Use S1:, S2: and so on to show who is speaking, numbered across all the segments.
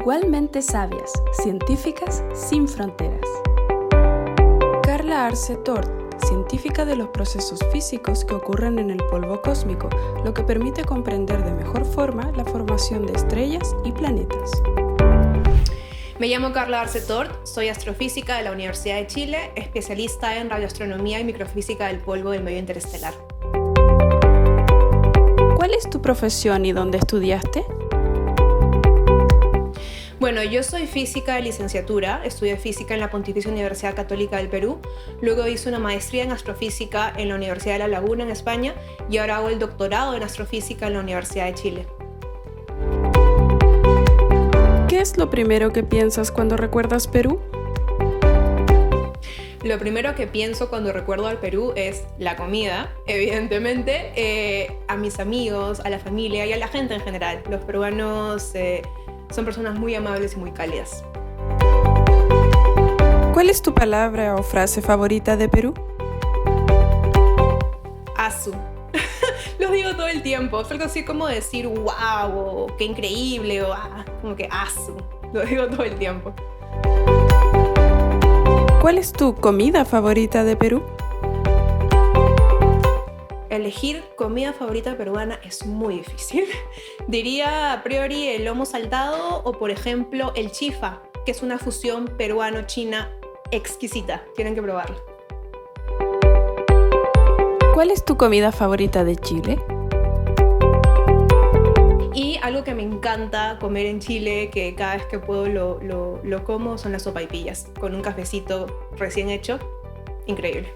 S1: Igualmente sabias, científicas sin fronteras. Carla Arce Tort, científica de los procesos físicos que ocurren en el polvo cósmico, lo que permite comprender de mejor forma la formación de estrellas y planetas.
S2: Me llamo Carla Arce Tort, soy astrofísica de la Universidad de Chile, especialista en radioastronomía y microfísica del polvo del medio interestelar.
S1: ¿Cuál es tu profesión y dónde estudiaste?
S2: Bueno, yo soy física de licenciatura, estudié física en la Pontificia Universidad Católica del Perú, luego hice una maestría en astrofísica en la Universidad de La Laguna en España y ahora hago el doctorado en astrofísica en la Universidad de Chile.
S1: ¿Qué es lo primero que piensas cuando recuerdas Perú?
S2: Lo primero que pienso cuando recuerdo al Perú es la comida, evidentemente, eh, a mis amigos, a la familia y a la gente en general. Los peruanos eh, son personas muy amables y muy cálidas.
S1: ¿Cuál es tu palabra o frase favorita de Perú?
S2: Asu. Los digo todo el tiempo. Es algo así como decir wow o qué increíble o ah, como que asu. Lo digo todo el tiempo.
S1: ¿Cuál es tu comida favorita de Perú?
S2: Elegir comida favorita peruana es muy difícil. Diría a priori el lomo saltado o por ejemplo el chifa, que es una fusión peruano-china exquisita. Tienen que probarla.
S1: ¿Cuál es tu comida favorita de Chile?
S2: Y algo que me encanta comer en Chile, que cada vez que puedo lo, lo como, son las sopaipillas, con un cafecito recién hecho. Increíble.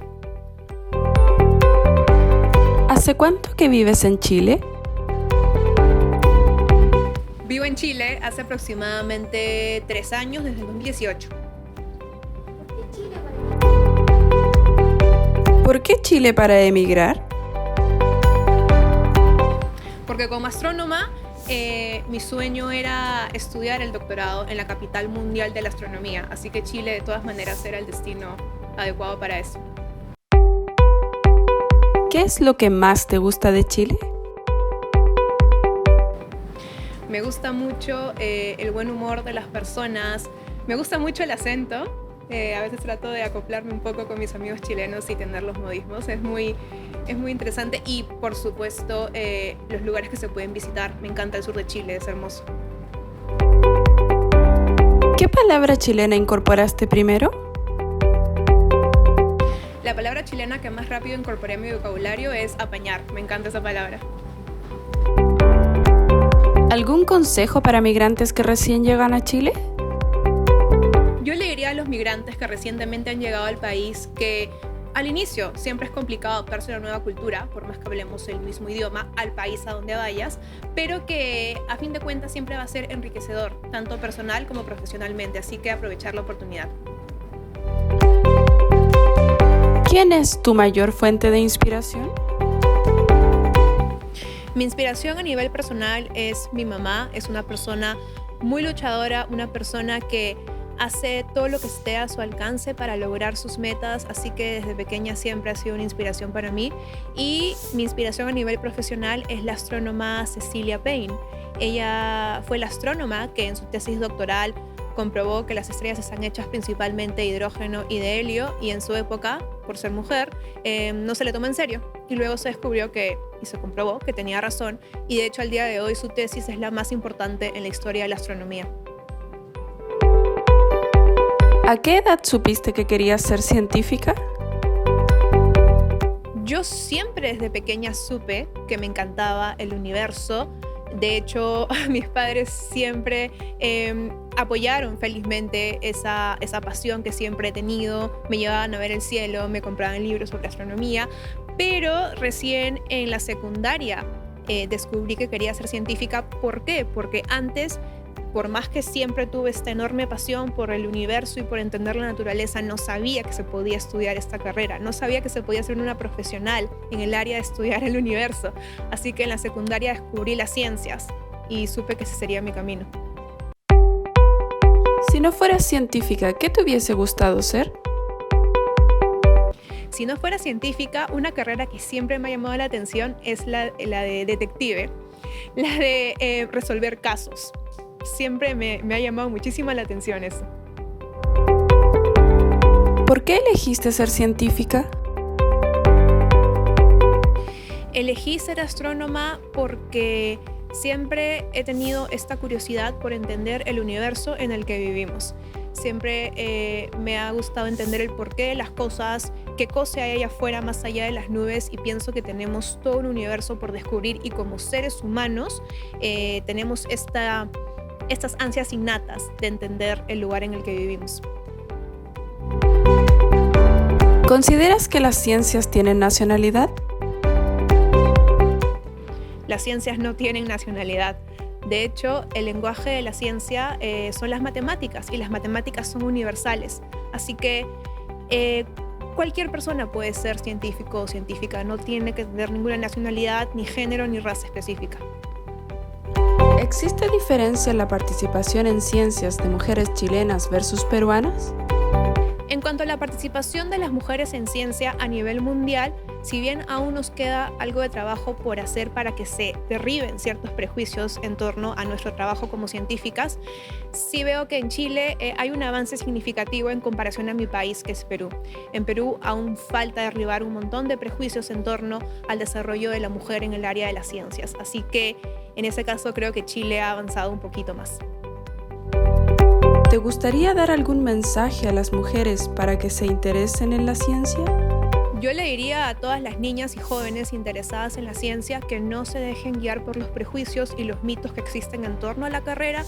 S1: ¿Hace cuánto que vives en Chile?
S2: Vivo en Chile hace aproximadamente tres años, desde el 2018.
S1: ¿Por qué Chile para emigrar?
S2: Porque como astrónoma, eh, mi sueño era estudiar el doctorado en la capital mundial de la astronomía, así que Chile de todas maneras era el destino adecuado para eso.
S1: ¿Qué es lo que más te gusta de Chile?
S2: Me gusta mucho eh, el buen humor de las personas, me gusta mucho el acento. Eh, a veces trato de acoplarme un poco con mis amigos chilenos y tener los modismos. Es muy, es muy interesante y por supuesto eh, los lugares que se pueden visitar. Me encanta el sur de Chile, es hermoso.
S1: ¿Qué palabra chilena incorporaste primero?
S2: La palabra chilena que más rápido incorporé a mi vocabulario es apañar. Me encanta esa palabra.
S1: ¿Algún consejo para migrantes que recién llegan a Chile?
S2: Yo le diría a los migrantes que recientemente han llegado al país que al inicio siempre es complicado adaptarse a una nueva cultura, por más que hablemos el mismo idioma, al país a donde vayas, pero que a fin de cuentas siempre va a ser enriquecedor, tanto personal como profesionalmente, así que aprovechar la oportunidad.
S1: ¿Quién es tu mayor fuente de inspiración?
S2: Mi inspiración a nivel personal es mi mamá, es una persona muy luchadora, una persona que hace todo lo que esté a su alcance para lograr sus metas, así que desde pequeña siempre ha sido una inspiración para mí. Y mi inspiración a nivel profesional es la astrónoma Cecilia Payne. Ella fue la astrónoma que en su tesis doctoral comprobó que las estrellas están hechas principalmente de hidrógeno y de helio y en su época, por ser mujer, eh, no se le tomó en serio. Y luego se descubrió que, y se comprobó que tenía razón, y de hecho al día de hoy su tesis es la más importante en la historia de la astronomía.
S1: ¿A qué edad supiste que querías ser científica?
S2: Yo siempre desde pequeña supe que me encantaba el universo, de hecho, mis padres siempre em, apoyaron felizmente esa, esa pasión que siempre he tenido, me llevaban a ver el cielo, me compraban libros sobre astronomía, pero recién en la secundaria eh, descubrí que quería ser científica. ¿Por qué? Porque antes por más que siempre tuve esta enorme pasión por el universo y por entender la naturaleza, no sabía que se podía estudiar esta carrera, no sabía que se podía ser una profesional en el área de estudiar el universo. Así que en la secundaria descubrí las ciencias y supe que ese sería mi camino.
S1: Si no fueras científica, ¿qué te hubiese gustado ser?
S2: Si no fuera científica, una carrera que siempre me ha llamado la atención es la, de detective, la de eh, resolver casos siempre me, me ha llamado muchísimo la atención eso.
S1: ¿Por qué elegiste ser científica?
S2: Elegí ser astrónoma porque siempre he tenido esta curiosidad por entender el universo en el que vivimos. Siempre eh, me ha gustado entender el porqué de las cosas, qué cosa hay allá afuera, más allá de las nubes, y pienso que tenemos todo un universo por descubrir y como seres humanos eh, tenemos esta, estas ansias innatas de entender el lugar en el que vivimos.
S1: ¿Consideras que las ciencias tienen nacionalidad?
S2: Las ciencias no tienen nacionalidad. De hecho, el lenguaje de la ciencia eh, son las matemáticas y las matemáticas son universales. Así que eh, cualquier persona puede ser científico o científica, no tiene que tener ninguna nacionalidad, ni género, ni raza específica.
S1: ¿Existe diferencia en la participación en ciencias de mujeres chilenas versus peruanas?
S2: En cuanto a la participación de las mujeres en ciencia a nivel mundial, si bien aún nos queda algo de trabajo por hacer para que se derriben ciertos prejuicios en torno a nuestro trabajo como científicas, sí veo que en Chile eh, hay un avance significativo en comparación a mi país, que es Perú. En Perú aún falta derribar un montón de prejuicios en torno al desarrollo de la mujer en el área de las ciencias. Así que en ese caso creo que Chile ha avanzado un poquito más.
S1: ¿Te gustaría dar algún mensaje a las mujeres para que se interesen en la ciencia?
S2: Yo le diría a todas las niñas y jóvenes interesadas en la ciencia que no se dejen guiar por los prejuicios y los mitos que existen en torno a la carrera.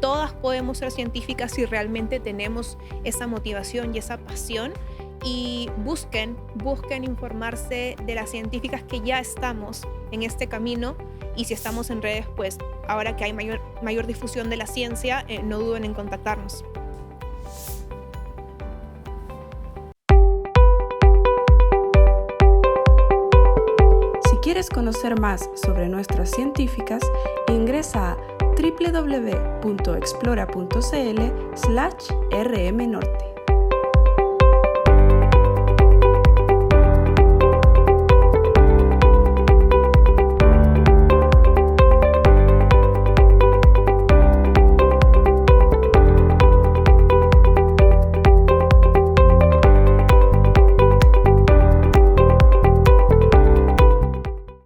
S2: Todas podemos ser científicas si realmente tenemos esa motivación y esa pasión y busquen, busquen informarse de las científicas que ya estamos en este camino y si estamos en redes, pues ahora que hay mayor, mayor difusión de la ciencia, eh, no duden en contactarnos.
S1: Quieres conocer más sobre nuestras científicas, ingresa a www.explora.cl/rmnorte.